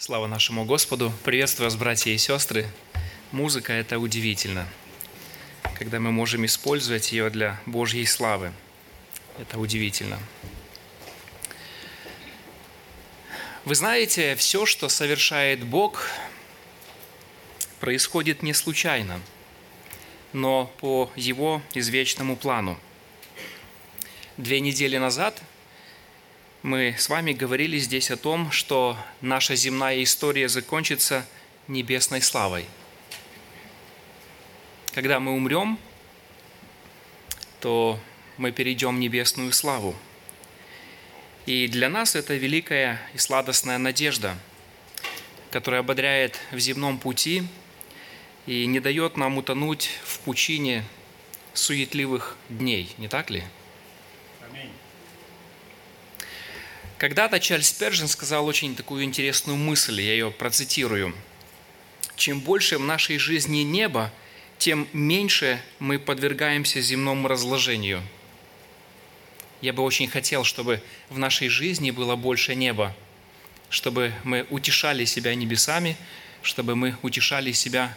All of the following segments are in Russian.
Слава нашему Господу! Приветствую вас, братья и сестры! Музыка – это удивительно, когда мы можем использовать ее для Божьей славы. Это удивительно. Вы знаете, все, что совершает Бог, происходит не случайно, но по Его извечному плану. Две недели назад мы с вами говорили здесь о том, что наша земная история закончится небесной славой. Когда мы умрем, то мы перейдем в небесную славу. И для нас это великая и сладостная надежда, которая ободряет в земном пути и не дает нам утонуть в пучине суетливых дней, не так ли? Когда-то Чарльз Пержин сказал очень такую интересную мысль, я ее процитирую. Чем больше в нашей жизни неба, тем меньше мы подвергаемся земному разложению. Я бы очень хотел, чтобы в нашей жизни было больше неба, чтобы мы утешали себя небесами, чтобы мы утешали себя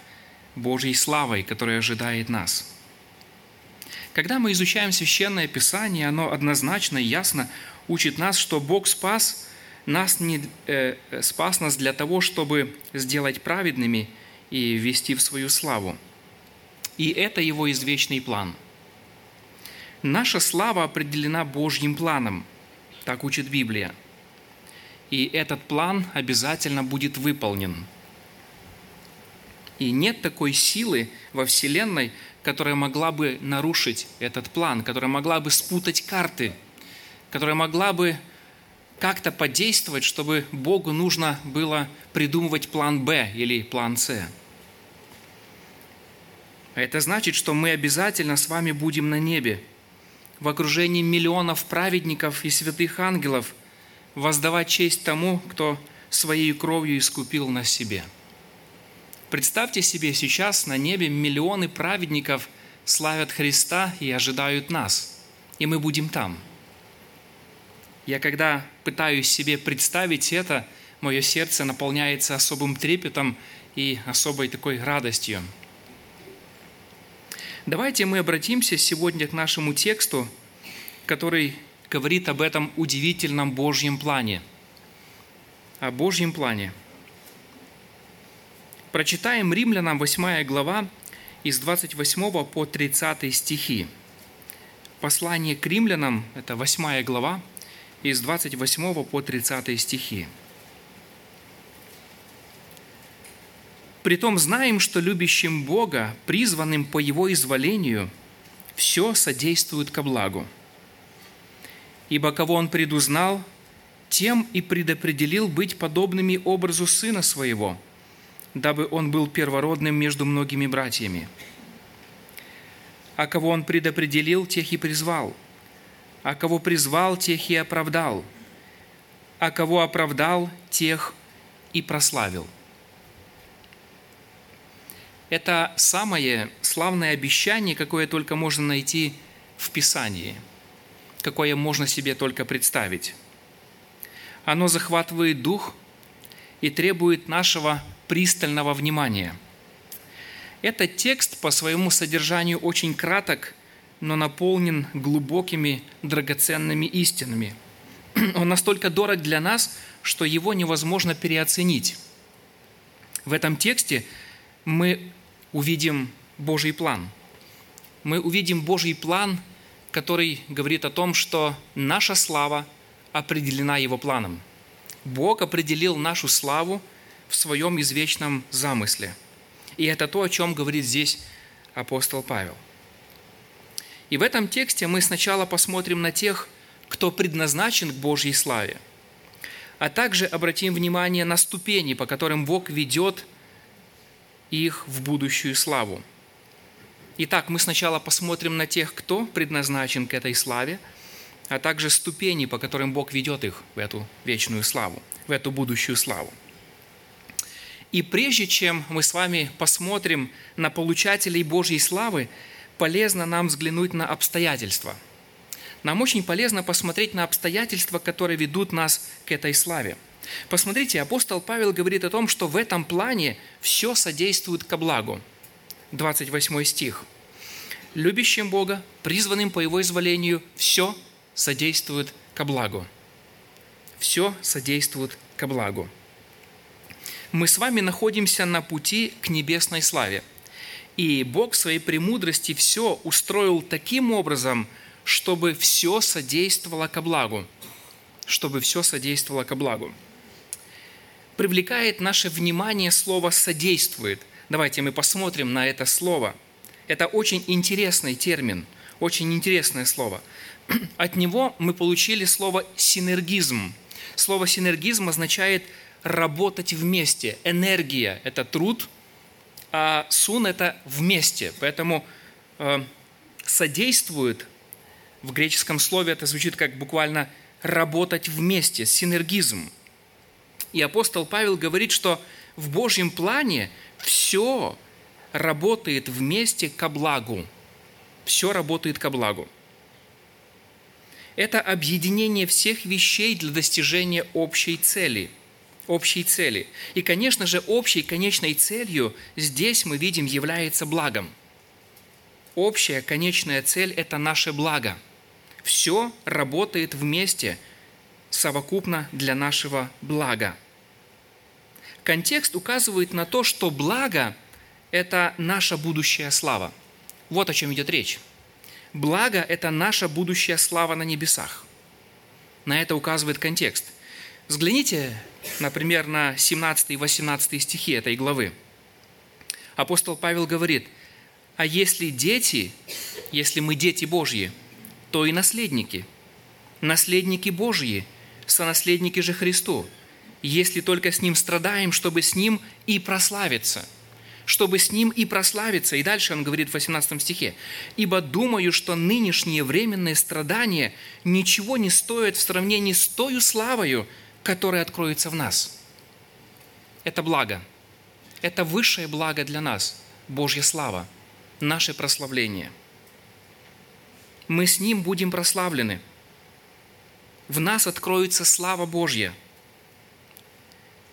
Божьей славой, которая ожидает нас. Когда мы изучаем Священное Писание, оно однозначно и ясно учит нас, что Бог спас нас, не, э, спас нас для того, чтобы сделать праведными и ввести в свою славу. И это Его извечный план. Наша слава определена Божьим планом, так учит Библия. И этот план обязательно будет выполнен. И нет такой силы во Вселенной, которая могла бы нарушить этот план, которая могла бы спутать карты – которая могла бы как-то подействовать, чтобы Богу нужно было придумывать план Б или план С. А это значит, что мы обязательно с вами будем на небе, в окружении миллионов праведников и святых ангелов, воздавать честь тому, кто своей кровью искупил нас себе. Представьте себе, сейчас на небе миллионы праведников славят Христа и ожидают нас, и мы будем там – я когда пытаюсь себе представить это, мое сердце наполняется особым трепетом и особой такой радостью. Давайте мы обратимся сегодня к нашему тексту, который говорит об этом удивительном Божьем плане. О Божьем плане. Прочитаем Римлянам 8 глава из 28 по 30 стихи. Послание к римлянам, это 8 глава, из 28 по 30 стихи. Притом знаем, что любящим Бога, призванным по Его изволению, все содействует ко благу. Ибо кого Он предузнал, тем и предопределил быть подобными образу Сына Своего, дабы Он был первородным между многими братьями. А кого Он предопределил, тех и призвал – а кого призвал, тех и оправдал, а кого оправдал, тех и прославил. Это самое славное обещание, какое только можно найти в Писании, какое можно себе только представить. Оно захватывает дух и требует нашего пристального внимания. Этот текст по своему содержанию очень краток но наполнен глубокими драгоценными истинами. Он настолько дорог для нас, что его невозможно переоценить. В этом тексте мы увидим Божий план. Мы увидим Божий план, который говорит о том, что наша слава определена Его планом. Бог определил нашу славу в своем извечном замысле. И это то, о чем говорит здесь апостол Павел – и в этом тексте мы сначала посмотрим на тех, кто предназначен к Божьей славе, а также обратим внимание на ступени, по которым Бог ведет их в будущую славу. Итак, мы сначала посмотрим на тех, кто предназначен к этой славе, а также ступени, по которым Бог ведет их в эту вечную славу, в эту будущую славу. И прежде чем мы с вами посмотрим на получателей Божьей славы, полезно нам взглянуть на обстоятельства. Нам очень полезно посмотреть на обстоятельства, которые ведут нас к этой славе. Посмотрите, апостол Павел говорит о том, что в этом плане все содействует ко благу. 28 стих. «Любящим Бога, призванным по Его изволению, все содействует ко благу». Все содействует ко благу. Мы с вами находимся на пути к небесной славе. И Бог в своей премудрости все устроил таким образом, чтобы все содействовало ко благу. Чтобы все содействовало ко благу привлекает наше внимание слово «содействует». Давайте мы посмотрим на это слово. Это очень интересный термин, очень интересное слово. От него мы получили слово «синергизм». Слово «синергизм» означает работать вместе. Энергия – это труд, а сун – это вместе. Поэтому э, содействует в греческом слове это звучит как буквально работать вместе, синергизм – и апостол Павел говорит, что в Божьем плане все работает вместе ко благу. Все работает ко благу. Это объединение всех вещей для достижения общей цели. Общей цели. И, конечно же, общей конечной целью здесь мы видим является благом. Общая конечная цель – это наше благо. Все работает вместе – совокупно для нашего блага. Контекст указывает на то, что благо – это наша будущая слава. Вот о чем идет речь. Благо – это наша будущая слава на небесах. На это указывает контекст. Взгляните, например, на 17 и 18 стихи этой главы. Апостол Павел говорит, «А если дети, если мы дети Божьи, то и наследники, наследники Божьи – сонаследники же Христу, если только с Ним страдаем, чтобы с Ним и прославиться. Чтобы с Ним и прославиться. И дальше он говорит в 18 стихе. «Ибо думаю, что нынешние временные страдания ничего не стоят в сравнении с той славою, которая откроется в нас». Это благо. Это высшее благо для нас. Божья слава. Наше прославление. Мы с Ним будем прославлены – в нас откроется слава Божья.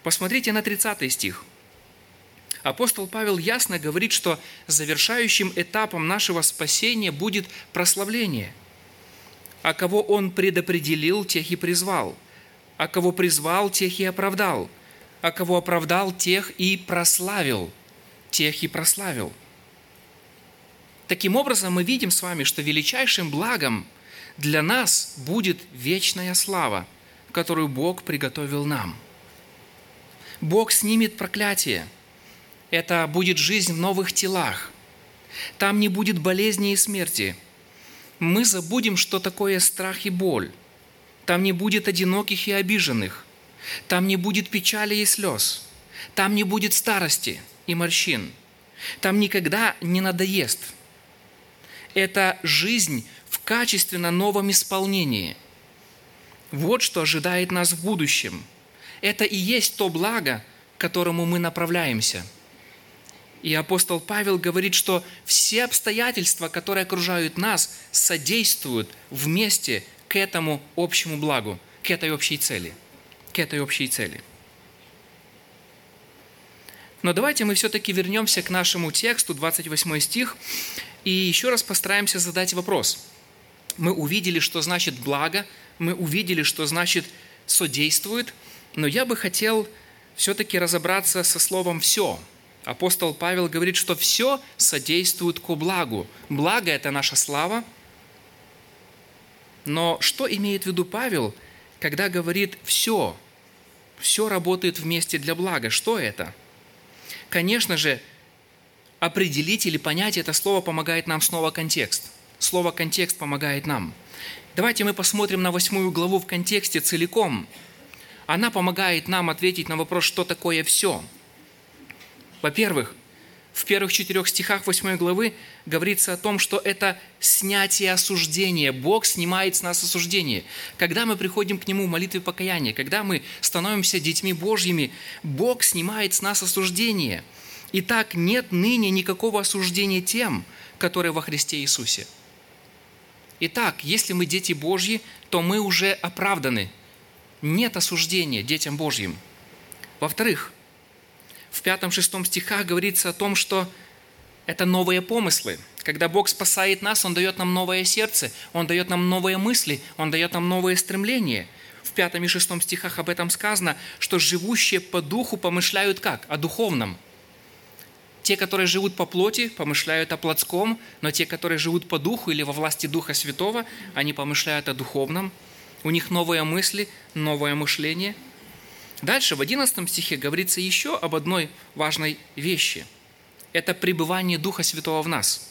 Посмотрите на 30 стих. Апостол Павел ясно говорит, что завершающим этапом нашего спасения будет прославление. А кого Он предопределил, тех и призвал. А кого призвал, тех и оправдал. А кого оправдал, тех и прославил. Тех и прославил. Таким образом, мы видим с вами, что величайшим благом – для нас будет вечная слава, которую Бог приготовил нам. Бог снимет проклятие. Это будет жизнь в новых телах. Там не будет болезни и смерти. Мы забудем, что такое страх и боль. Там не будет одиноких и обиженных. Там не будет печали и слез. Там не будет старости и морщин. Там никогда не надоест. Это жизнь качественно новом исполнении. Вот что ожидает нас в будущем. Это и есть то благо, к которому мы направляемся. И апостол Павел говорит, что все обстоятельства, которые окружают нас, содействуют вместе к этому общему благу, к этой общей цели. К этой общей цели. Но давайте мы все-таки вернемся к нашему тексту, 28 стих, и еще раз постараемся задать вопрос – мы увидели, что значит благо, мы увидели, что значит содействует, но я бы хотел все-таки разобраться со словом «все». Апостол Павел говорит, что все содействует ко благу. Благо – это наша слава. Но что имеет в виду Павел, когда говорит «все»? Все работает вместе для блага. Что это? Конечно же, определить или понять это слово помогает нам снова контекст – Слово «контекст» помогает нам. Давайте мы посмотрим на восьмую главу в контексте целиком. Она помогает нам ответить на вопрос, что такое «все». Во-первых, в первых четырех стихах восьмой главы говорится о том, что это снятие осуждения. Бог снимает с нас осуждение. Когда мы приходим к Нему в молитве покаяния, когда мы становимся детьми Божьими, Бог снимает с нас осуждение. Итак, нет ныне никакого осуждения тем, которые во Христе Иисусе – Итак, если мы дети Божьи, то мы уже оправданы. нет осуждения детям Божьим. Во-вторых, в пятом-шестом стихах говорится о том, что это новые помыслы. Когда Бог спасает нас, Он дает нам новое сердце, Он дает нам новые мысли, Он дает нам новые стремления. В пятом и шестом стихах об этом сказано, что живущие по духу помышляют как? О духовном. Те, которые живут по плоти, помышляют о плотском, но те, которые живут по духу или во власти Духа Святого, они помышляют о духовном. У них новые мысли, новое мышление – Дальше в 11 стихе говорится еще об одной важной вещи. Это пребывание Духа Святого в нас.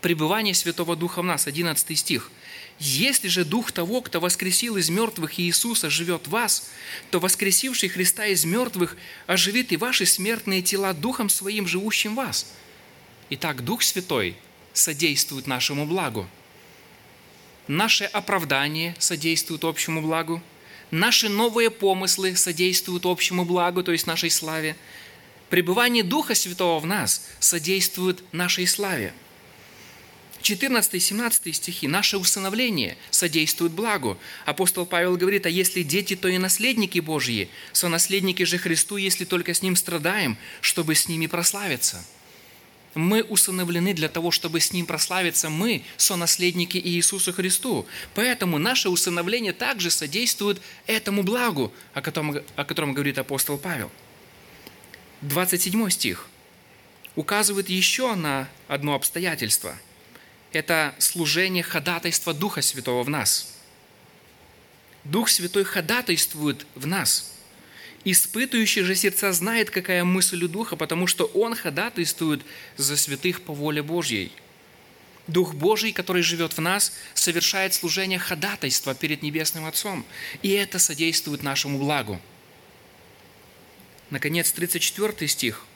Пребывание Святого Духа в нас, 11 стих. «Если же Дух того, кто воскресил из мертвых Иисуса, живет в вас, то воскресивший Христа из мертвых оживит и ваши смертные тела Духом Своим, живущим в вас». Итак, Дух Святой содействует нашему благу. Наше оправдание содействует общему благу – наши новые помыслы содействуют общему благу, то есть нашей славе. Пребывание Духа Святого в нас содействует нашей славе. 14-17 стихи. Наше усыновление содействует благу. Апостол Павел говорит, а если дети, то и наследники Божьи, сонаследники же Христу, если только с Ним страдаем, чтобы с ними прославиться – мы усыновлены для того, чтобы с Ним прославиться. Мы сонаследники Иисусу Христу. Поэтому наше усыновление также содействует этому благу, о котором, о котором говорит апостол Павел. 27 стих указывает еще на одно обстоятельство. Это служение ходатайства Духа Святого в нас. Дух Святой ходатайствует в нас – Испытывающий же сердца знает, какая мысль у Духа, потому что Он ходатайствует за святых по воле Божьей. Дух Божий, который живет в нас, совершает служение ходатайства перед Небесным Отцом, и это содействует нашему благу. Наконец, 34 стих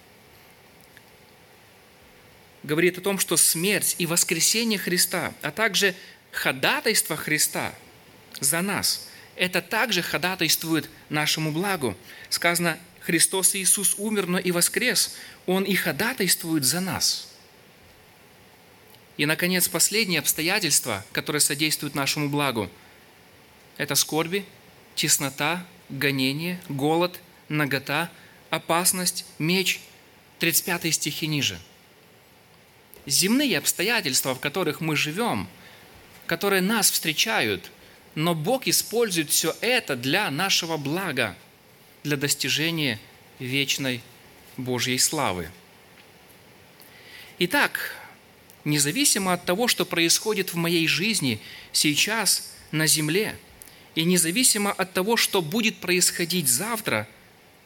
говорит о том, что смерть и воскресение Христа, а также ходатайство Христа за нас – это также ходатайствует нашему благу. Сказано, Христос Иисус умер, но и воскрес. Он и ходатайствует за нас. И, наконец, последнее обстоятельство, которое содействует нашему благу, это скорби, теснота, гонение, голод, нагота, опасность, меч. 35 стихи ниже. Земные обстоятельства, в которых мы живем, которые нас встречают – но Бог использует все это для нашего блага, для достижения вечной Божьей славы. Итак, независимо от того, что происходит в моей жизни сейчас на земле, и независимо от того, что будет происходить завтра,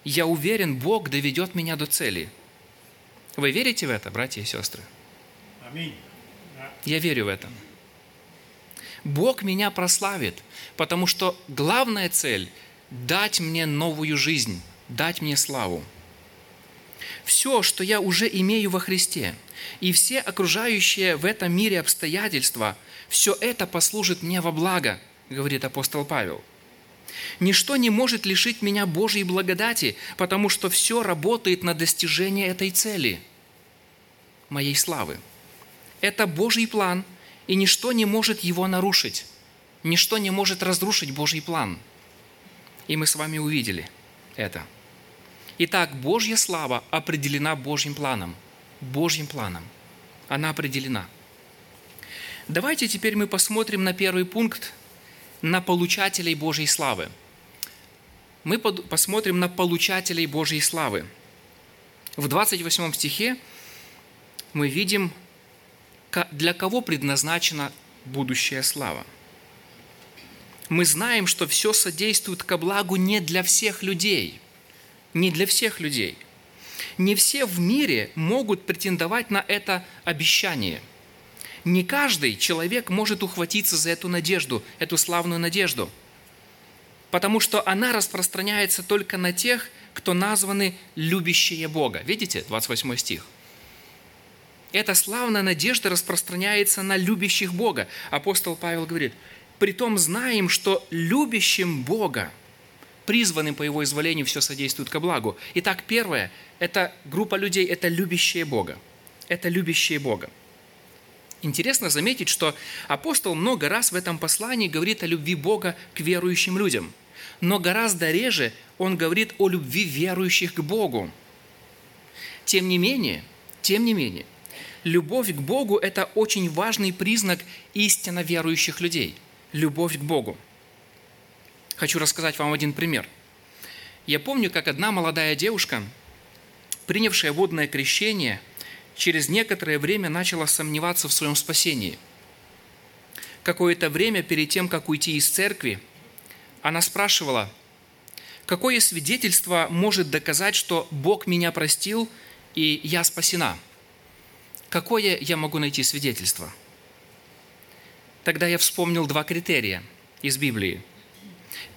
я уверен, Бог доведет меня до цели. Вы верите в это, братья и сестры? Аминь. Я верю в это. Бог меня прославит, потому что главная цель – дать мне новую жизнь, дать мне славу. Все, что я уже имею во Христе, и все окружающие в этом мире обстоятельства, все это послужит мне во благо, говорит апостол Павел. Ничто не может лишить меня Божьей благодати, потому что все работает на достижение этой цели – моей славы. Это Божий план – и ничто не может его нарушить. Ничто не может разрушить Божий план. И мы с вами увидели это. Итак, Божья слава определена Божьим планом. Божьим планом. Она определена. Давайте теперь мы посмотрим на первый пункт, на получателей Божьей славы. Мы посмотрим на получателей Божьей славы. В 28 стихе мы видим для кого предназначена будущая слава. Мы знаем, что все содействует ко благу не для всех людей. Не для всех людей. Не все в мире могут претендовать на это обещание. Не каждый человек может ухватиться за эту надежду, эту славную надежду, потому что она распространяется только на тех, кто названы любящие Бога. Видите, 28 стих эта славная надежда распространяется на любящих Бога. Апостол Павел говорит, «Притом знаем, что любящим Бога, призванным по Его изволению, все содействует ко благу». Итак, первое – это группа людей, это любящие Бога. Это любящие Бога. Интересно заметить, что апостол много раз в этом послании говорит о любви Бога к верующим людям. но гораздо реже он говорит о любви верующих к Богу. Тем не менее, тем не менее, любовь к Богу – это очень важный признак истинно верующих людей. Любовь к Богу. Хочу рассказать вам один пример. Я помню, как одна молодая девушка, принявшая водное крещение, через некоторое время начала сомневаться в своем спасении. Какое-то время перед тем, как уйти из церкви, она спрашивала, какое свидетельство может доказать, что Бог меня простил и я спасена? Какое я могу найти свидетельство? Тогда я вспомнил два критерия из Библии.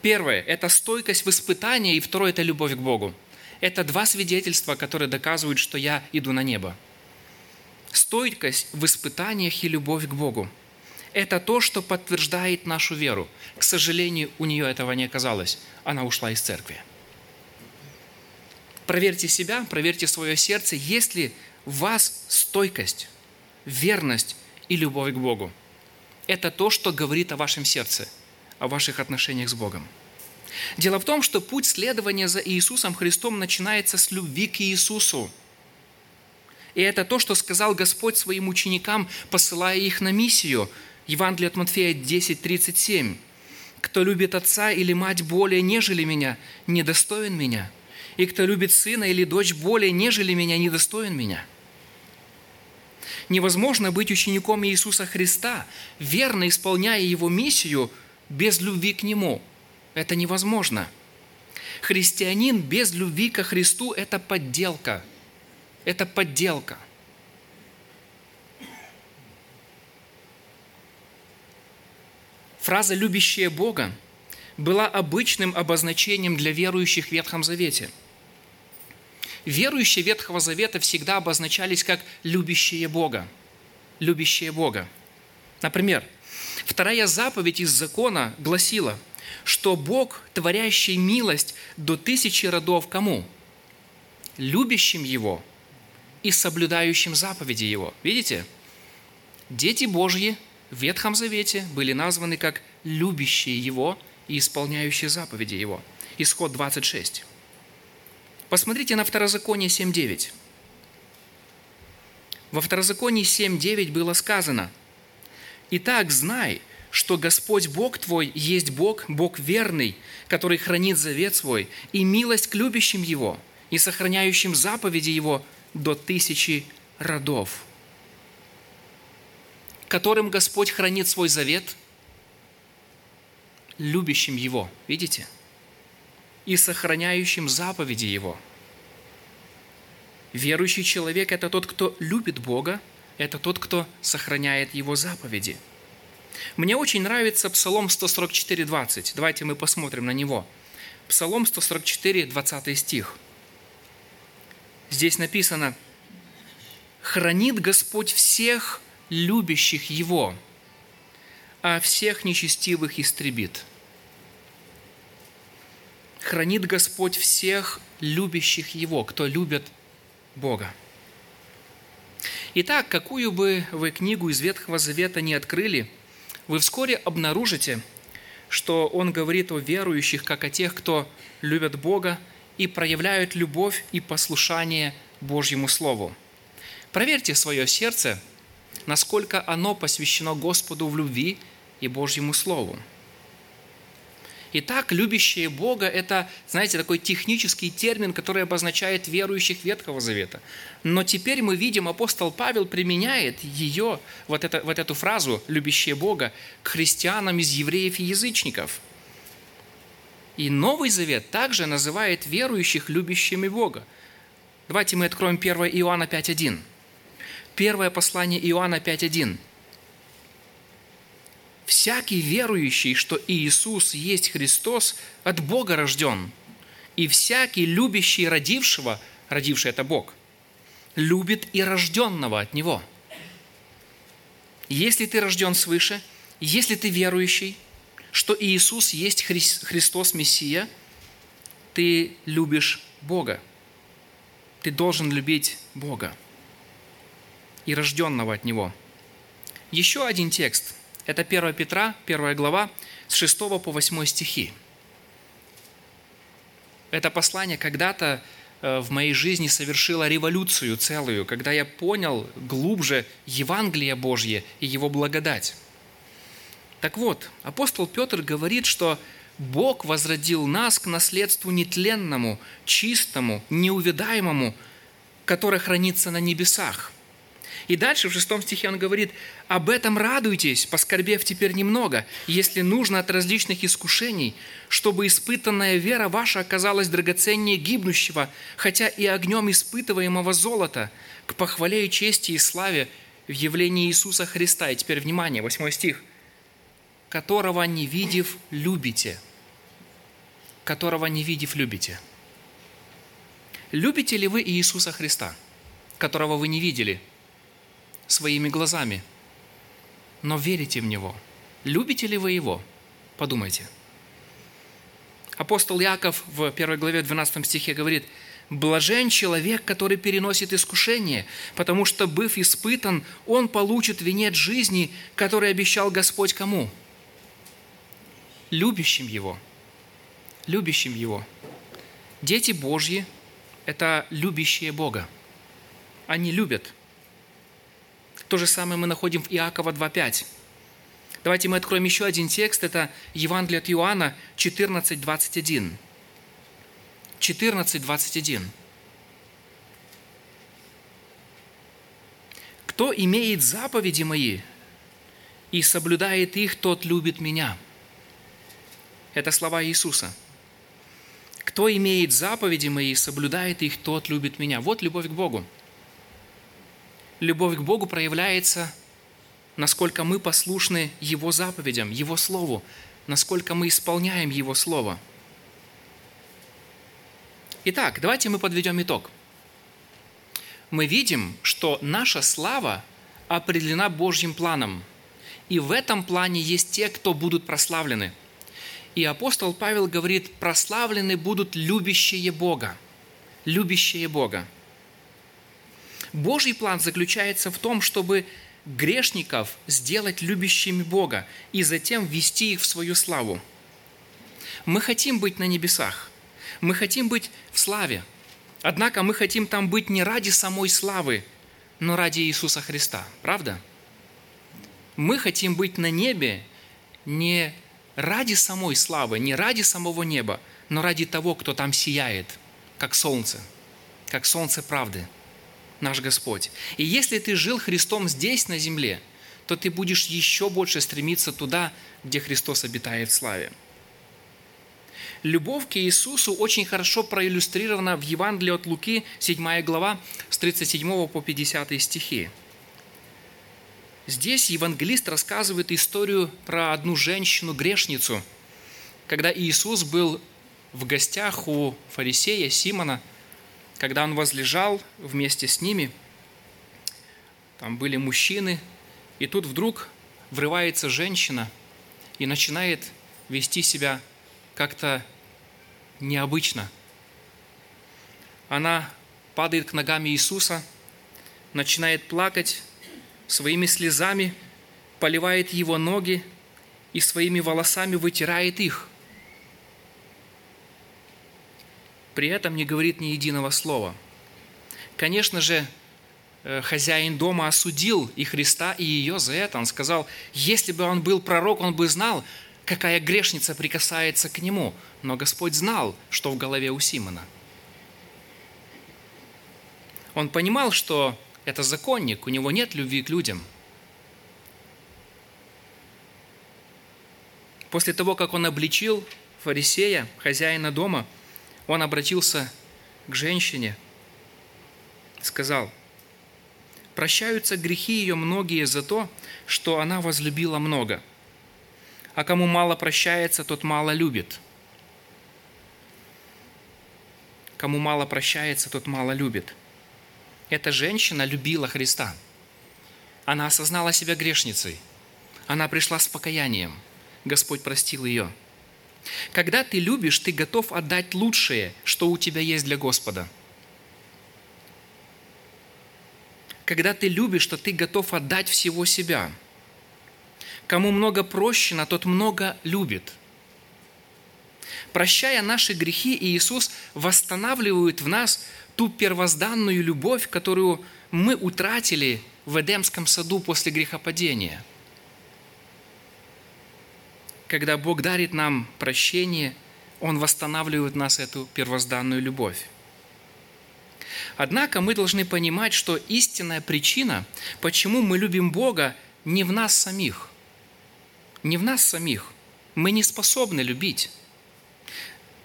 Первое – это стойкость в испытании, и второе – это любовь к Богу. Это два свидетельства, которые доказывают, что я иду на небо. Стойкость в испытаниях и любовь к Богу – это то, что подтверждает нашу веру. К сожалению, у нее этого не оказалось. Она ушла из церкви. Проверьте себя, проверьте свое сердце, есть ли в вас стойкость, верность и любовь к Богу. Это то, что говорит о вашем сердце, о ваших отношениях с Богом. Дело в том, что путь следования за Иисусом Христом начинается с любви к Иисусу. И это то, что сказал Господь своим ученикам, посылая их на миссию – Евангелие от Матфея 10:37. «Кто любит отца или мать более, нежели меня, недостоин меня. И кто любит сына или дочь более, нежели меня, недостоин меня». Невозможно быть учеником Иисуса Христа, верно исполняя Его миссию, без любви к Нему. Это невозможно. Христианин без любви ко Христу – это подделка. Это подделка – Фраза «любящая Бога» была обычным обозначением для верующих в Ветхом Завете. Верующие Ветхого Завета всегда обозначались как «любящие Бога». «Любящие Бога». Например, вторая заповедь из закона гласила, что Бог, творящий милость до тысячи родов кому? Любящим Его и соблюдающим заповеди Его. Видите? Дети Божьи – в Ветхом Завете были названы как любящие Его и исполняющие заповеди Его. Исход 26. Посмотрите на Второзаконие 7.9. Во Второзаконии 7.9 было сказано, «Итак, знай, что Господь Бог твой есть Бог, Бог верный, который хранит завет свой и милость к любящим Его и сохраняющим заповеди Его до тысячи родов» которым Господь хранит свой завет, любящим Его, видите? И сохраняющим заповеди Его. Верующий человек – это тот, кто любит Бога, это тот, кто сохраняет Его заповеди. Мне очень нравится Псалом 144, 20. Давайте мы посмотрим на него. Псалом 144, 20 стих. Здесь написано «Хранит Господь всех любящих Его, а всех нечестивых истребит. Хранит Господь всех любящих Его, кто любит Бога. Итак, какую бы вы книгу из Ветхого Завета не открыли, вы вскоре обнаружите, что он говорит о верующих, как о тех, кто любят Бога и проявляют любовь и послушание Божьему Слову. Проверьте свое сердце – насколько оно посвящено Господу в любви и Божьему Слову. Итак, любящие Бога – это, знаете, такой технический термин, который обозначает верующих Ветхого Завета. Но теперь мы видим, апостол Павел применяет ее, вот, это, вот эту фразу «любящие Бога» к христианам из евреев и язычников. И Новый Завет также называет верующих любящими Бога. Давайте мы откроем 1 Иоанна 5.1. Первое послание Иоанна 5.1. «Всякий верующий, что Иисус есть Христос, от Бога рожден, и всякий любящий родившего, родивший это Бог, любит и рожденного от Него». Если ты рожден свыше, если ты верующий, что Иисус есть Христос Мессия, ты любишь Бога. Ты должен любить Бога и рожденного от Него. Еще один текст. Это 1 Петра, 1 глава, с 6 по 8 стихи. Это послание когда-то э, в моей жизни совершило революцию целую, когда я понял глубже Евангелие Божье и его благодать. Так вот, апостол Петр говорит, что Бог возродил нас к наследству нетленному, чистому, неувидаемому, которое хранится на небесах. И дальше в шестом стихе он говорит, «Об этом радуйтесь, поскорбев теперь немного, если нужно от различных искушений, чтобы испытанная вера ваша оказалась драгоценнее гибнущего, хотя и огнем испытываемого золота, к похвале и чести и славе в явлении Иисуса Христа». И теперь, внимание, восьмой стих. «Которого не видев, любите» которого не видев, любите. Любите ли вы Иисуса Христа, которого вы не видели своими глазами, но верите в Него? Любите ли вы Его? Подумайте. Апостол Яков в 1 главе 12 стихе говорит, «Блажен человек, который переносит искушение, потому что, быв испытан, он получит венец жизни, который обещал Господь кому? Любящим Его – любящим Его. Дети Божьи – это любящие Бога. Они любят. То же самое мы находим в Иакова 2.5. Давайте мы откроем еще один текст. Это Евангелие от Иоанна 14.21. 14.21. Кто имеет заповеди мои и соблюдает их, тот любит меня. Это слова Иисуса – кто имеет заповеди мои и соблюдает их, тот любит меня. Вот любовь к Богу. Любовь к Богу проявляется, насколько мы послушны Его заповедям, Его Слову, насколько мы исполняем Его Слово. Итак, давайте мы подведем итог. Мы видим, что наша слава определена Божьим планом. И в этом плане есть те, кто будут прославлены – и апостол Павел говорит, прославлены будут любящие Бога. Любящие Бога. Божий план заключается в том, чтобы грешников сделать любящими Бога и затем ввести их в свою славу. Мы хотим быть на небесах, мы хотим быть в славе, однако мы хотим там быть не ради самой славы, но ради Иисуса Христа, правда? Мы хотим быть на небе не ради самой славы, не ради самого неба, но ради того, кто там сияет, как солнце, как солнце правды, наш Господь. И если ты жил Христом здесь, на земле, то ты будешь еще больше стремиться туда, где Христос обитает в славе. Любовь к Иисусу очень хорошо проиллюстрирована в Евангелии от Луки, 7 глава, с 37 по 50 стихи. Здесь евангелист рассказывает историю про одну женщину-грешницу, когда Иисус был в гостях у фарисея Симона, когда он возлежал вместе с ними, там были мужчины, и тут вдруг врывается женщина и начинает вести себя как-то необычно. Она падает к ногам Иисуса, начинает плакать, своими слезами поливает его ноги и своими волосами вытирает их. При этом не говорит ни единого слова. Конечно же, э, хозяин дома осудил и Христа, и ее за это. Он сказал, если бы он был пророк, он бы знал, какая грешница прикасается к нему. Но Господь знал, что в голове у Симона. Он понимал, что это законник, у него нет любви к людям. После того, как он обличил фарисея, хозяина дома, он обратился к женщине, сказал, «Прощаются грехи ее многие за то, что она возлюбила много, а кому мало прощается, тот мало любит». Кому мало прощается, тот мало любит – эта женщина любила Христа. Она осознала себя грешницей. Она пришла с покаянием. Господь простил ее. Когда ты любишь, ты готов отдать лучшее, что у тебя есть для Господа. Когда ты любишь, то ты готов отдать всего себя. Кому много прощено, тот много любит. Прощая наши грехи, Иисус восстанавливает в нас ту первозданную любовь, которую мы утратили в Эдемском саду после грехопадения. Когда Бог дарит нам прощение, Он восстанавливает нас эту первозданную любовь. Однако мы должны понимать, что истинная причина, почему мы любим Бога, не в нас самих. Не в нас самих. Мы не способны любить.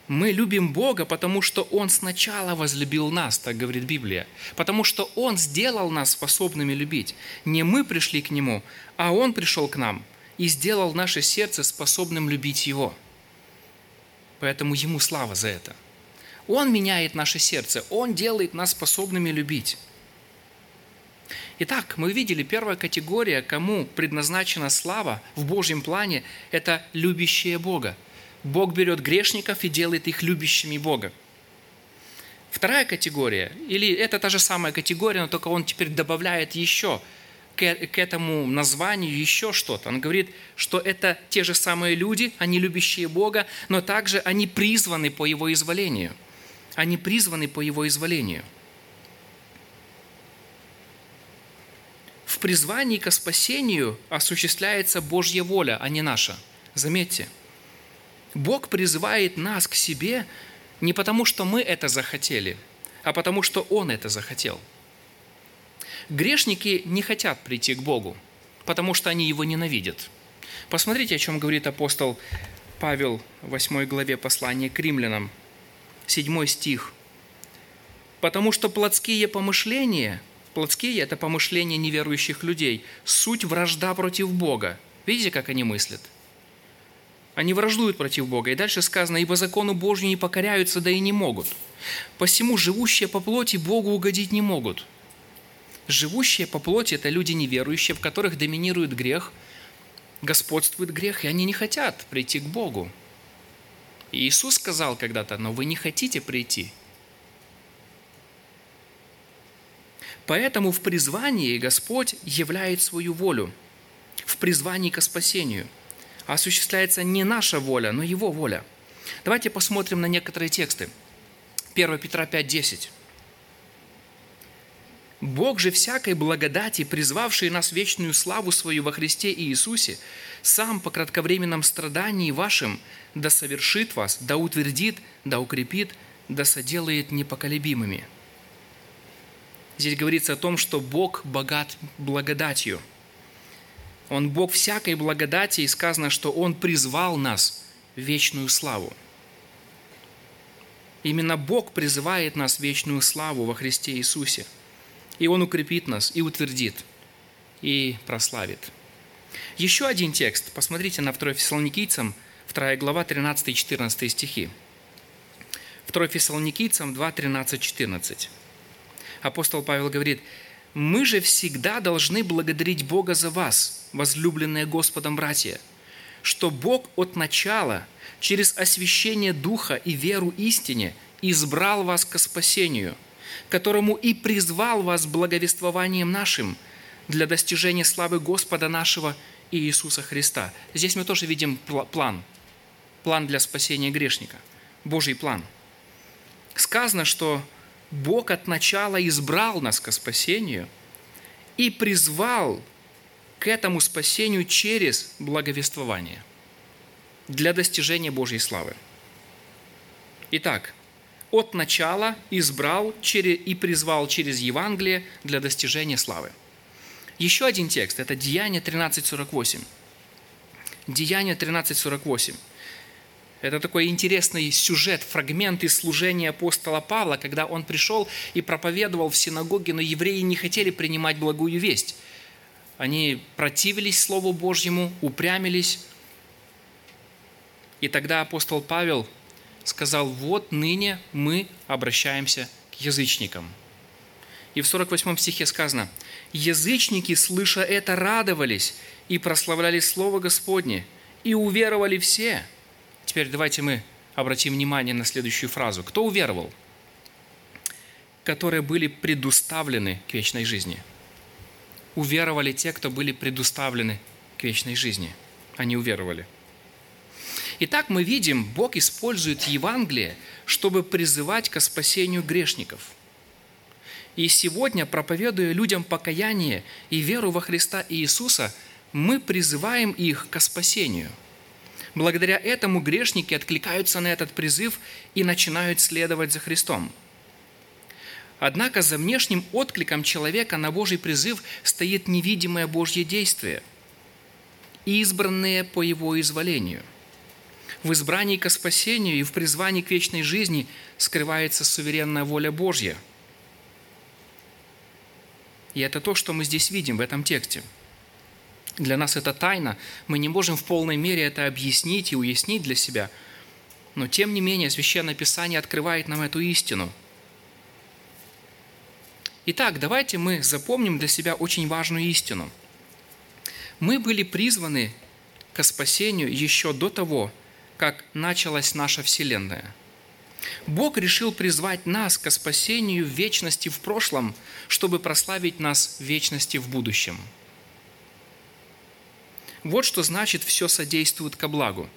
Мы любим Бога, потому что Он сначала возлюбил нас, так говорит Библия. Потому что Он сделал нас способными любить. Не мы пришли к Нему, а Он пришел к нам и сделал наше сердце способным любить Его. Поэтому Ему слава за это. Он меняет наше сердце, Он делает нас способными любить. Итак, мы видели, первая категория, кому предназначена слава в Божьем плане, это любящие Бога – Бог берет грешников и делает их любящими Бога. Вторая категория, или это та же самая категория, но только он теперь добавляет еще к, этому названию еще что-то. Он говорит, что это те же самые люди, они любящие Бога, но также они призваны по Его изволению. Они призваны по Его изволению. В призвании к спасению осуществляется Божья воля, а не наша. Заметьте – Бог призывает нас к себе не потому, что мы это захотели, а потому, что Он это захотел. Грешники не хотят прийти к Богу, потому что они Его ненавидят. Посмотрите, о чем говорит апостол Павел в 8 главе послания к римлянам, 7 стих. «Потому что плотские помышления, плотские – это помышления неверующих людей, суть вражда против Бога». Видите, как они мыслят? Они враждуют против Бога. И дальше сказано, ибо закону Божью не покоряются, да и не могут. Посему живущие по плоти Богу угодить не могут. Живущие по плоти – это люди неверующие, в которых доминирует грех, господствует грех, и они не хотят прийти к Богу. И Иисус сказал когда-то, но вы не хотите прийти. Поэтому в призвании Господь являет свою волю, в призвании к спасению – осуществляется не наша воля, но Его воля. Давайте посмотрим на некоторые тексты. 1 Петра 5:10. Бог же всякой благодати, призвавший нас в вечную славу свою во Христе и Иисусе, сам по кратковременном страдании вашим да совершит вас, да утвердит, да укрепит, да соделает непоколебимыми. Здесь говорится о том, что Бог богат благодатью – он Бог всякой благодати, и сказано, что Он призвал нас в вечную славу. Именно Бог призывает нас в вечную славу во Христе Иисусе. И Он укрепит нас, и утвердит, и прославит. Еще один текст. Посмотрите на 2 Фессалоникийцам, 2 глава, 13 и 14 стихи. 2 Фессалоникийцам 2, 13, 14. Апостол Павел говорит, «Мы же всегда должны благодарить Бога за вас, возлюбленные Господом братья, что Бог от начала через освящение Духа и веру истине избрал вас к спасению, которому и призвал вас благовествованием нашим для достижения славы Господа нашего и Иисуса Христа. Здесь мы тоже видим план, план для спасения грешника, Божий план. Сказано, что Бог от начала избрал нас к спасению и призвал к этому спасению через благовествование для достижения Божьей славы. Итак, от начала избрал и призвал через Евангелие для достижения славы. Еще один текст – это Деяние 13.48. Деяние 13.48. Это такой интересный сюжет, фрагмент из служения апостола Павла, когда он пришел и проповедовал в синагоге, но евреи не хотели принимать благую весть. Они противились Слову Божьему, упрямились. И тогда апостол Павел сказал, вот ныне мы обращаемся к язычникам. И в 48 стихе сказано, «Язычники, слыша это, радовались и прославляли Слово Господне, и уверовали все». Теперь давайте мы обратим внимание на следующую фразу. Кто уверовал? Которые были предуставлены к вечной жизни – уверовали те, кто были предуставлены к вечной жизни. Они уверовали. Итак, мы видим, Бог использует Евангелие, чтобы призывать к спасению грешников. И сегодня, проповедуя людям покаяние и веру во Христа Иисуса, мы призываем их к спасению. Благодаря этому грешники откликаются на этот призыв и начинают следовать за Христом. Однако за внешним откликом человека на Божий призыв стоит невидимое Божье действие, избранное по его изволению – в избрании ко спасению и в призвании к вечной жизни скрывается суверенная воля Божья. И это то, что мы здесь видим в этом тексте. Для нас это тайна, мы не можем в полной мере это объяснить и уяснить для себя, но тем не менее Священное Писание открывает нам эту истину. Итак, давайте мы запомним для себя очень важную истину. Мы были призваны к спасению еще до того, как началась наша Вселенная. Бог решил призвать нас к спасению в вечности в прошлом, чтобы прославить нас в вечности в будущем. Вот что значит «все содействует ко благу».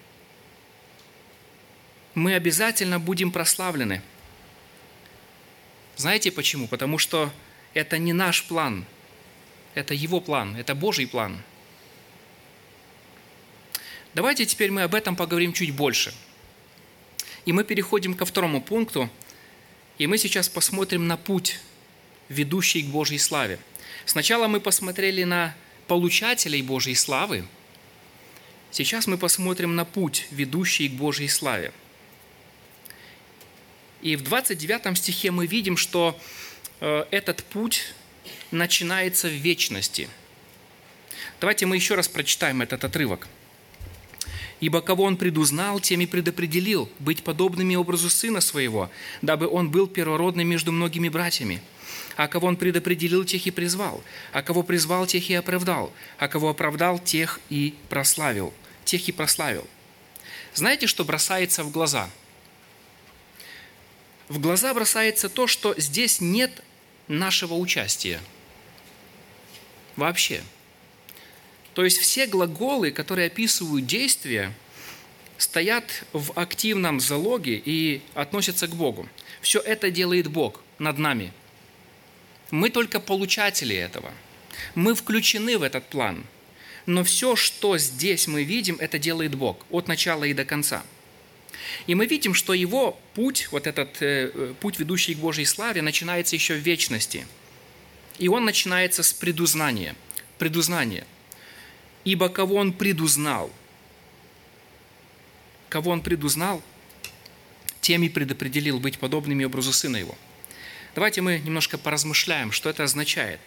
Мы обязательно будем прославлены. Знаете почему? Потому что это не наш план, это Его план, это Божий план – Давайте теперь мы об этом поговорим чуть больше. И мы переходим ко второму пункту, и мы сейчас посмотрим на путь, ведущий к Божьей славе. Сначала мы посмотрели на получателей Божьей славы, сейчас мы посмотрим на путь, ведущий к Божьей славе. И в 29 стихе мы видим, что э, этот путь начинается в вечности. Давайте мы еще раз прочитаем этот отрывок – Ибо кого он предузнал, тем и предопределил быть подобными образу сына своего, дабы он был первородным между многими братьями. А кого он предопределил, тех и призвал. А кого призвал, тех и оправдал. А кого оправдал, тех и прославил. Тех и прославил. Знаете, что бросается в глаза? В глаза бросается то, что здесь нет нашего участия. Вообще – то есть все глаголы, которые описывают действия, стоят в активном залоге и относятся к Богу. Все это делает Бог над нами. Мы только получатели этого. Мы включены в этот план. Но все, что здесь мы видим, это делает Бог от начала и до конца. И мы видим, что его путь, вот этот э, путь, ведущий к Божьей славе, начинается еще в вечности. И он начинается с предузнания. Предузнания – ибо кого он предузнал, кого он предузнал, тем и предопределил быть подобными образу Сына Его. Давайте мы немножко поразмышляем, что это означает.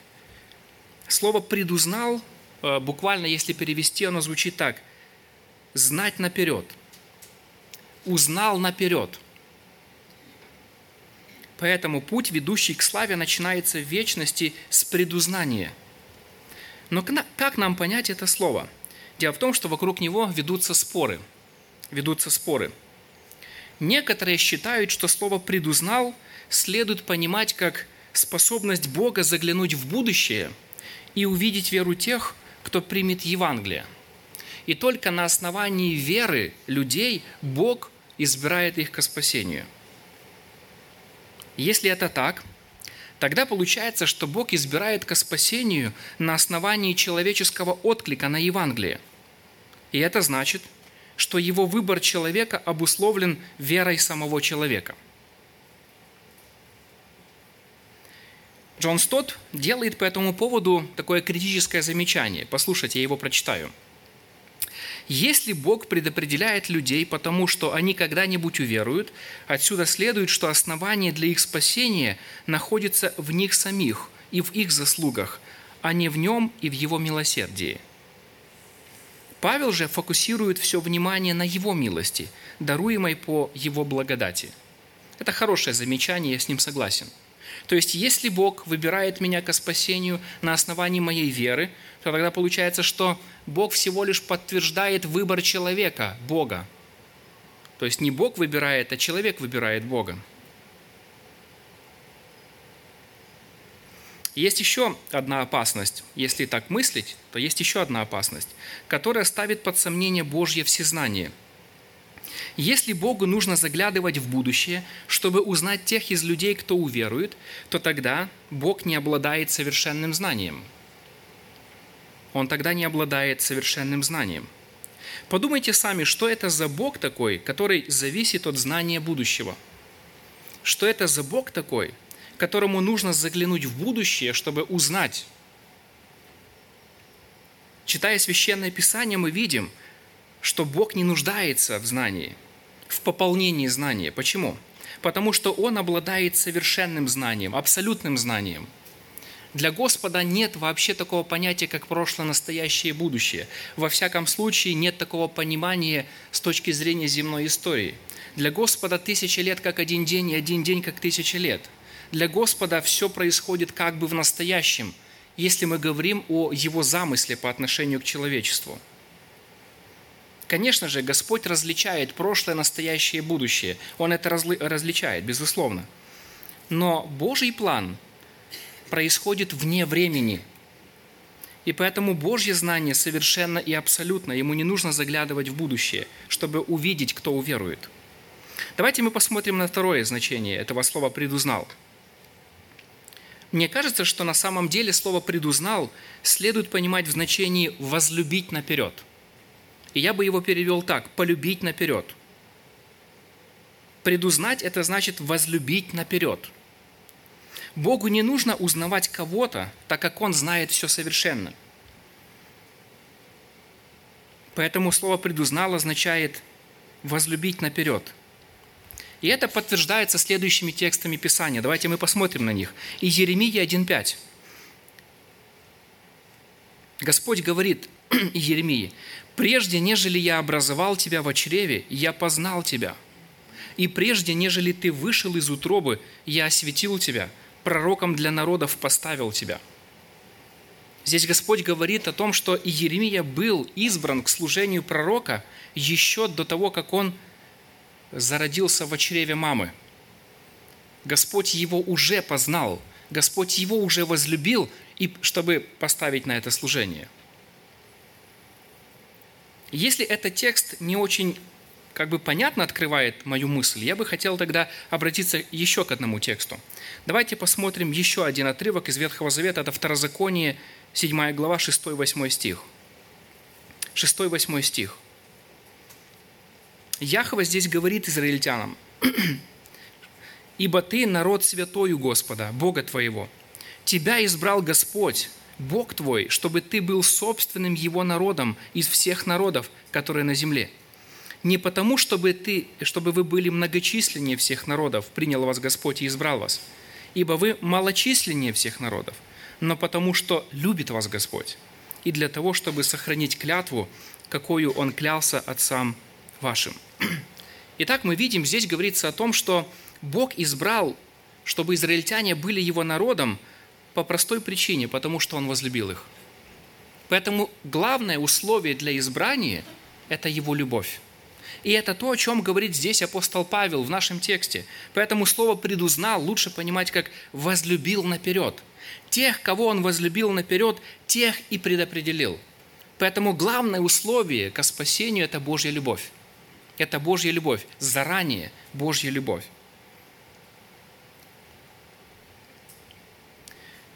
Слово «предузнал», э, буквально, если перевести, оно звучит так. «Знать наперед», «узнал наперед». Поэтому путь, ведущий к славе, начинается в вечности с предузнания – но как нам понять это слово? Дело в том, что вокруг него ведутся споры. Ведутся споры. Некоторые считают, что слово «предузнал» следует понимать как способность Бога заглянуть в будущее и увидеть веру тех, кто примет Евангелие. И только на основании веры людей Бог избирает их к спасению. Если это так, Тогда получается, что Бог избирает ко спасению на основании человеческого отклика на Евангелие. И это значит, что его выбор человека обусловлен верой самого человека. Джон Стот делает по этому поводу такое критическое замечание. Послушайте, я его прочитаю – если Бог предопределяет людей, потому что они когда-нибудь уверуют, отсюда следует, что основание для их спасения находится в них самих и в их заслугах, а не в нем и в его милосердии. Павел же фокусирует все внимание на его милости, даруемой по его благодати. Это хорошее замечание, я с ним согласен – то есть, если Бог выбирает меня ко спасению на основании моей веры, то тогда получается, что Бог всего лишь подтверждает выбор человека, Бога. То есть не Бог выбирает, а человек выбирает Бога. Есть еще одна опасность, если так мыслить, то есть еще одна опасность, которая ставит под сомнение Божье всезнание. Если Богу нужно заглядывать в будущее, чтобы узнать тех из людей, кто уверует, то тогда Бог не обладает совершенным знанием. Он тогда не обладает совершенным знанием. Подумайте сами, что это за Бог такой, который зависит от знания будущего? Что это за Бог такой, которому нужно заглянуть в будущее, чтобы узнать? Читая Священное Писание, мы видим, что Бог не нуждается в знании, в пополнении знания. Почему? Потому что Он обладает совершенным знанием, абсолютным знанием. Для Господа нет вообще такого понятия, как прошлое, настоящее и будущее. Во всяком случае, нет такого понимания с точки зрения земной истории. Для Господа тысяча лет как один день, и один день как тысяча лет. Для Господа все происходит как бы в настоящем, если мы говорим о Его замысле по отношению к человечеству – Конечно же, Господь различает прошлое, настоящее и будущее. Он это различает, безусловно. Но Божий план происходит вне времени. И поэтому Божье знание совершенно и абсолютно. Ему не нужно заглядывать в будущее, чтобы увидеть, кто уверует. Давайте мы посмотрим на второе значение этого слова «предузнал». Мне кажется, что на самом деле слово «предузнал» следует понимать в значении «возлюбить наперед». И я бы его перевел так – полюбить наперед. Предузнать – это значит возлюбить наперед. Богу не нужно узнавать кого-то, так как Он знает все совершенно. Поэтому слово «предузнал» означает возлюбить наперед. И это подтверждается следующими текстами Писания. Давайте мы посмотрим на них. И Еремия 1.5. Господь говорит Еремии, Прежде, нежели я образовал тебя в чреве, я познал тебя. И прежде, нежели ты вышел из утробы, я осветил тебя, пророком для народов поставил тебя». Здесь Господь говорит о том, что Иеремия был избран к служению пророка еще до того, как он зародился в чреве мамы. Господь его уже познал, Господь его уже возлюбил, и чтобы поставить на это служение – если этот текст не очень как бы понятно открывает мою мысль, я бы хотел тогда обратиться еще к одному тексту. Давайте посмотрим еще один отрывок из Ветхого Завета, это Второзаконие, 7 глава, 6-8 стих. 6-8 стих. Яхова здесь говорит израильтянам, «Ибо ты народ святой у Господа, Бога твоего. Тебя избрал Господь, Бог твой, чтобы ты был собственным Его народом из всех народов, которые на земле. Не потому, чтобы, ты, чтобы вы были многочисленнее всех народов, принял вас Господь и избрал вас, ибо вы малочисленнее всех народов, но потому, что любит вас Господь, и для того, чтобы сохранить клятву, какую Он клялся отцам вашим. Итак, мы видим, здесь говорится о том, что Бог избрал, чтобы израильтяне были Его народом – по простой причине, потому что Он возлюбил их. Поэтому главное условие для избрания – это Его любовь. И это то, о чем говорит здесь апостол Павел в нашем тексте. Поэтому слово «предузнал» лучше понимать как «возлюбил наперед». Тех, кого он возлюбил наперед, тех и предопределил. Поэтому главное условие к спасению – это Божья любовь. Это Божья любовь, заранее Божья любовь.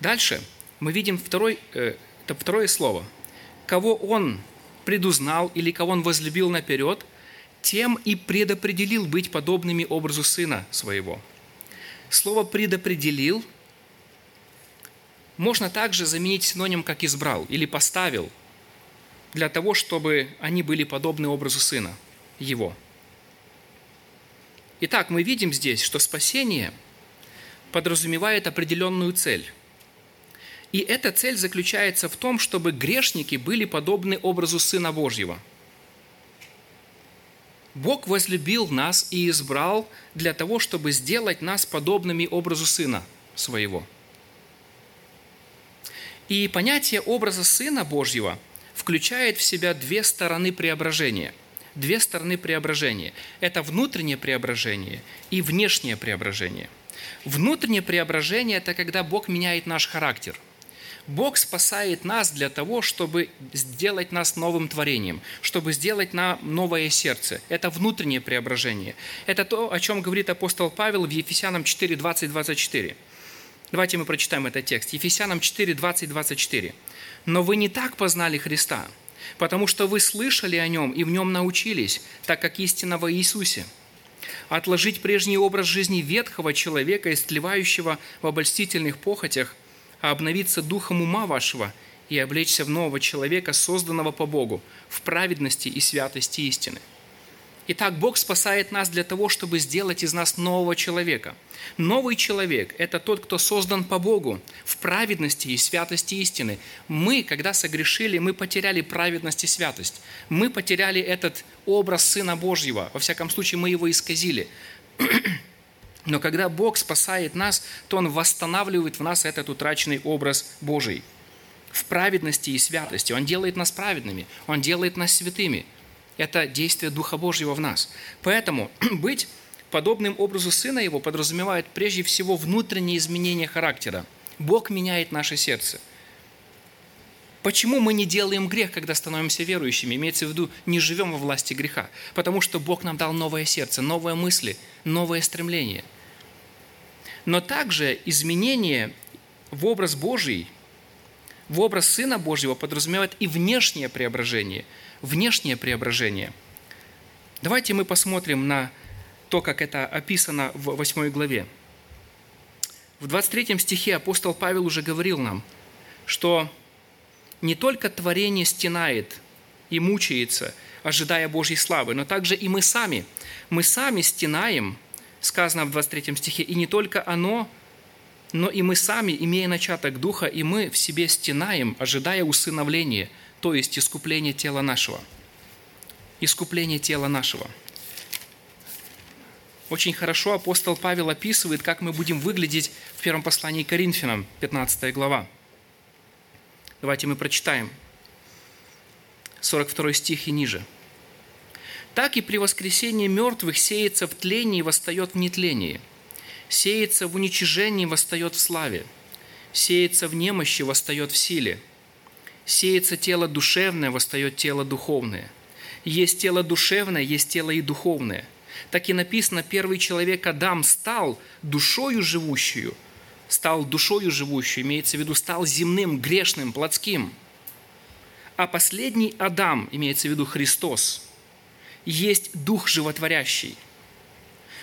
Дальше мы видим второй, э, это второе слово. Кого он предузнал или кого он возлюбил наперед, тем и предопределил быть подобными образу сына своего. Слово «предопределил» можно также заменить синоним как «избрал» или «поставил», для того, чтобы они были подобны образу сына его. Итак, мы видим здесь, что спасение подразумевает определенную цель – и эта цель заключается в том, чтобы грешники были подобны образу Сына Божьего. Бог возлюбил нас и избрал для того, чтобы сделать нас подобными образу Сына Своего. И понятие образа Сына Божьего включает в себя две стороны преображения. Две стороны преображения. Это внутреннее преображение и внешнее преображение. Внутреннее преображение – это когда Бог меняет наш характер – Бог спасает нас для того, чтобы сделать нас новым творением, чтобы сделать нам новое сердце. Это внутреннее преображение. Это то, о чем говорит апостол Павел в Ефесянам 4, 20, 24. Давайте мы прочитаем этот текст. Ефесянам 4, 20, 24. «Но вы не так познали Христа, потому что вы слышали о Нем и в Нем научились, так как истина во Иисусе. Отложить прежний образ жизни ветхого человека, истлевающего в обольстительных похотях, а обновиться духом ума вашего и облечься в нового человека, созданного по Богу, в праведности и святости истины». Итак, Бог спасает нас для того, чтобы сделать из нас нового человека. Новый человек – это тот, кто создан по Богу в праведности и святости истины. Мы, когда согрешили, мы потеряли праведность и святость. Мы потеряли этот образ Сына Божьего. Во всяком случае, мы его исказили. Но когда Бог спасает нас, то Он восстанавливает в нас этот утраченный образ Божий в праведности и святости. Он делает нас праведными, Он делает нас святыми – это действие Духа Божьего в нас. Поэтому быть подобным образу Сына Его подразумевает прежде всего внутреннее изменение характера. Бог меняет наше сердце. Почему мы не делаем грех, когда становимся верующими? Имеется в виду, не живем во власти греха. Потому что Бог нам дал новое сердце, новые мысли, новое стремление. Но также изменение в образ Божий, в образ Сына Божьего подразумевает и внешнее преображение – внешнее преображение. Давайте мы посмотрим на то, как это описано в 8 главе. В 23 стихе апостол Павел уже говорил нам, что не только творение стенает и мучается, ожидая Божьей славы, но также и мы сами. Мы сами стенаем, сказано в 23 стихе, и не только оно, но и мы сами, имея начаток Духа, и мы в себе стенаем, ожидая усыновления – то есть искупление тела нашего. Искупление тела нашего. Очень хорошо апостол Павел описывает, как мы будем выглядеть в первом послании к Коринфянам, 15 глава. Давайте мы прочитаем. 42 стих и ниже. «Так и при воскресении мертвых сеется в тлении и восстает в нетлении, сеется в уничижении и восстает в славе, сеется в немощи, восстает в силе, Сеется тело душевное, восстает тело духовное. Есть тело душевное, есть тело и духовное. Так и написано, первый человек Адам стал душою живущую, стал душою живущую, имеется в виду, стал земным, грешным, плотским. А последний Адам, имеется в виду Христос, есть дух животворящий.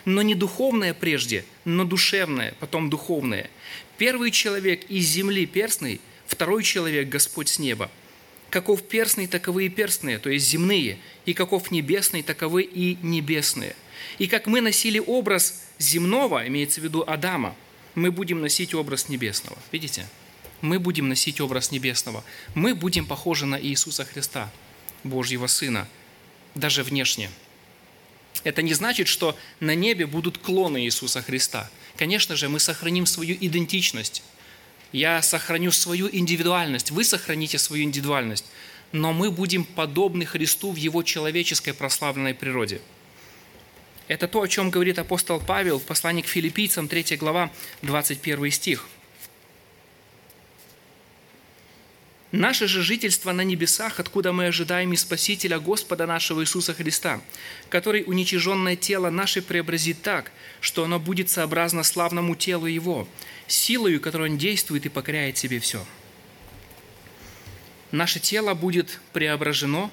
Но не духовное прежде, но душевное, потом духовное. Первый человек из земли перстной – Второй человек – Господь с неба. Каков перстный, таковы и перстные, то есть земные, и каков небесный, таковы и небесные. И как мы носили образ земного, имеется в виду Адама, мы будем носить образ небесного. Видите? Мы будем носить образ небесного. Мы будем похожи на Иисуса Христа, Божьего Сына, даже внешне. Это не значит, что на небе будут клоны Иисуса Христа. Конечно же, мы сохраним свою идентичность я сохраню свою индивидуальность, вы сохраните свою индивидуальность, но мы будем подобны Христу в Его человеческой прославленной природе. Это то, о чем говорит апостол Павел в послании к филиппийцам, 3 глава, 21 стих – Наше же жительство на небесах, откуда мы ожидаем и Спасителя Господа нашего Иисуса Христа, который уничиженное тело наше преобразит так, что оно будет сообразно славному телу Его, силою, которой Он действует и покоряет себе все. Наше тело будет преображено,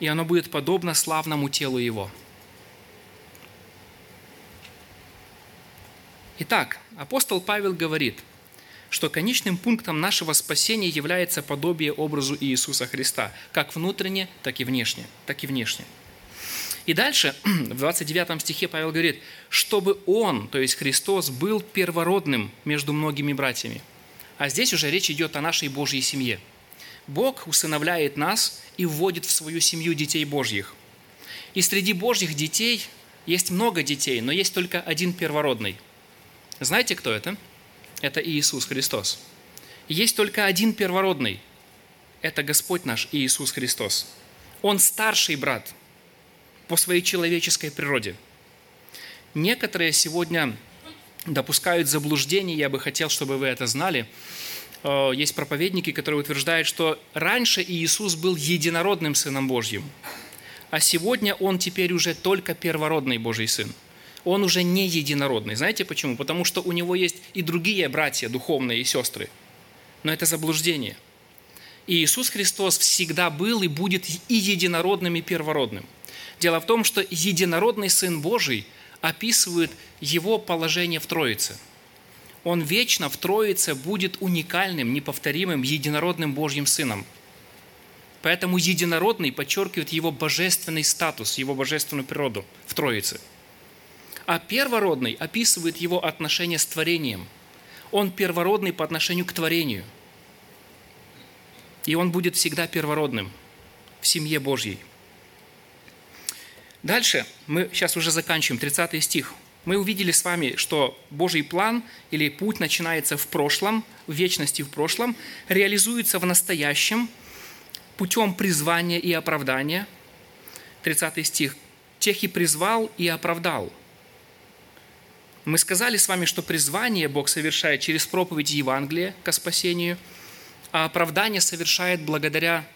и оно будет подобно славному телу Его. Итак, апостол Павел говорит – что конечным пунктом нашего спасения является подобие образу Иисуса Христа, как внутренне, так и внешне. Так и внешне. И дальше, в 29 стихе Павел говорит, чтобы Он, то есть Христос, был первородным между многими братьями. А здесь уже речь идет о нашей Божьей семье. Бог усыновляет нас и вводит в свою семью детей Божьих. И среди Божьих детей есть много детей, но есть только один первородный. Знаете, кто это? Это Иисус Христос. Есть только один первородный – это Господь наш Иисус Христос. Он старший брат по своей человеческой природе. Некоторые сегодня допускают заблуждение, я бы хотел, чтобы вы это знали, э, есть проповедники, которые утверждают, что раньше Иисус был единородным Сыном Божьим, а сегодня Он теперь уже только первородный Божий Сын. Он уже не единородный. Знаете почему? Потому что у Него есть и другие братья духовные и сестры. Но это заблуждение. И Иисус Христос всегда был и будет и единородным, и первородным. Дело в том, что единородный Сын Божий описывает Его положение в Троице – он вечно в Троице будет уникальным, неповторимым, единородным Божьим Сыном. Поэтому единородный подчеркивает его божественный статус, его божественную природу в Троице. А первородный описывает его отношение с творением. Он первородный по отношению к творению. И он будет всегда первородным в семье Божьей. Дальше мы сейчас уже заканчиваем, 30 стих – мы увидели с вами, что Божий план или путь начинается в прошлом, в вечности в прошлом, реализуется в настоящем путем призвания и оправдания. 30 стих. «Тех и призвал, и оправдал». Мы сказали с вами, что призвание Бог совершает через проповедь Евангелия ко спасению, а оправдание совершает благодаря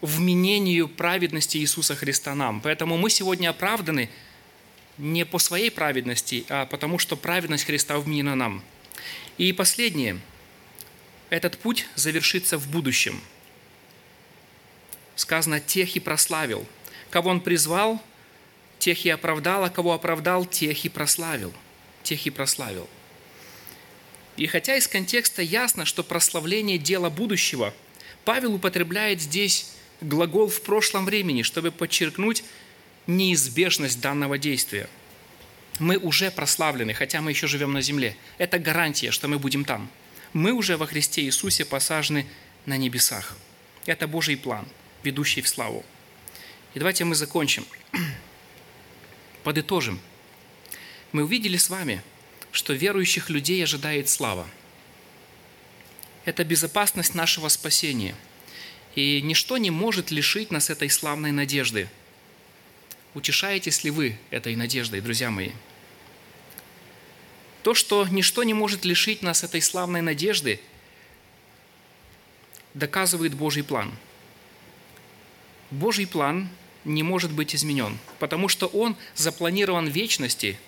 вменению праведности Иисуса Христа нам. Поэтому мы сегодня оправданы – не по своей праведности, а потому что праведность Христа вменена нам. И последнее. Этот путь завершится в будущем. Сказано, тех и прославил. Кого он призвал, тех и оправдал, а кого оправдал, тех и прославил. Тех и прославил. И хотя из контекста ясно, что прославление дела будущего, Павел употребляет здесь глагол в прошлом времени, чтобы подчеркнуть неизбежность данного действия. Мы уже прославлены, хотя мы еще живем на земле. Это гарантия, что мы будем там. Мы уже во Христе Иисусе посажены на небесах. Это Божий план, ведущий в славу. И давайте мы закончим. Подытожим. Мы увидели с вами, что верующих людей ожидает слава. Это безопасность нашего спасения. И ничто не может лишить нас этой славной надежды – Утешаетесь ли вы этой надеждой, друзья мои? То, что ничто не может лишить нас этой славной надежды, доказывает Божий план. Божий план не может быть изменен, потому что он запланирован в вечности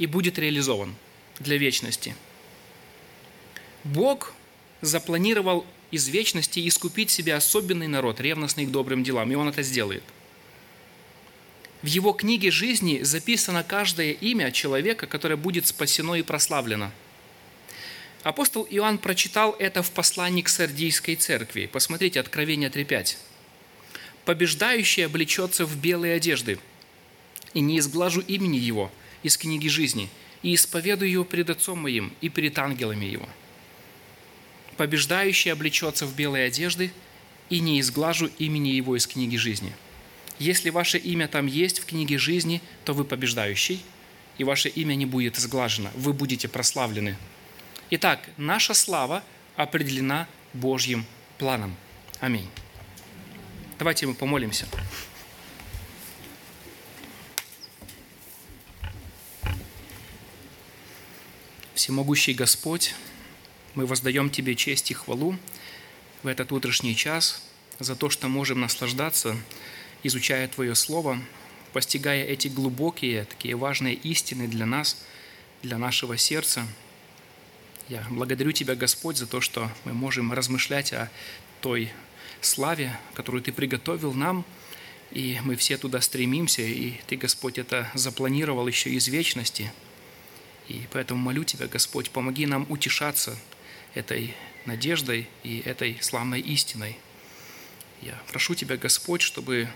и будет реализован для вечности. Бог запланировал из вечности искупить себе особенный народ, ревностный к добрым делам, и Он это сделает – в его книге жизни записано каждое имя человека, которое будет спасено и прославлено. Апостол Иоанн прочитал это в послании к Сардийской церкви. Посмотрите, Откровение 3.5. «Побеждающий облечется в белые одежды, и не изглажу имени его из книги жизни, и исповедую его пред Отцом моим и перед ангелами его». Побеждающий облечется в белые одежды, и не изглажу имени его из книги жизни – если ваше имя там есть в книге жизни, то вы побеждающий, и ваше имя не будет сглажено, вы будете прославлены. Итак, наша слава определена Божьим планом. Аминь. Давайте мы помолимся. Всемогущий Господь, мы воздаем Тебе честь и хвалу в этот утренний час за то, что можем наслаждаться изучая Твое Слово, постигая эти глубокие, такие важные истины для нас, для нашего сердца. Я благодарю Тебя, Господь, за то, что мы можем размышлять о той славе, которую Ты приготовил нам, и мы все туда стремимся, и Ты, Господь, это запланировал еще из вечности. И поэтому молю Тебя, Господь, помоги нам утешаться этой надеждой и этой славной истиной. Я прошу Тебя, Господь, чтобы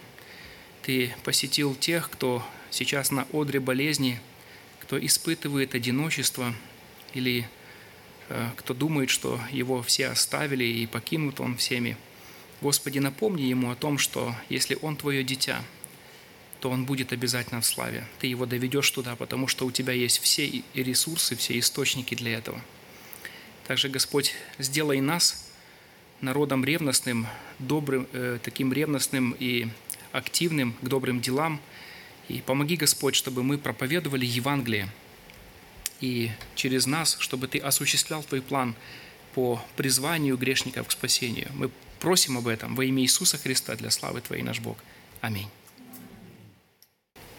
ты посетил тех, кто сейчас на одре болезни, кто испытывает одиночество или э, кто думает, что его все оставили и покинут он всеми. Господи, напомни ему о том, что если он твое дитя, то он будет обязательно в славе. Ты его доведешь туда, потому что у тебя есть все ресурсы, все источники для этого. Также, Господь, сделай нас народом ревностным, добрым, э, таким ревностным и активным к добрым делам. И помоги, Господь, чтобы мы проповедовали Евангелие. И через нас, чтобы Ты осуществлял Твой план по призванию грешников к спасению. Мы просим об этом во имя Иисуса Христа для славы Твоей, наш Бог. Аминь.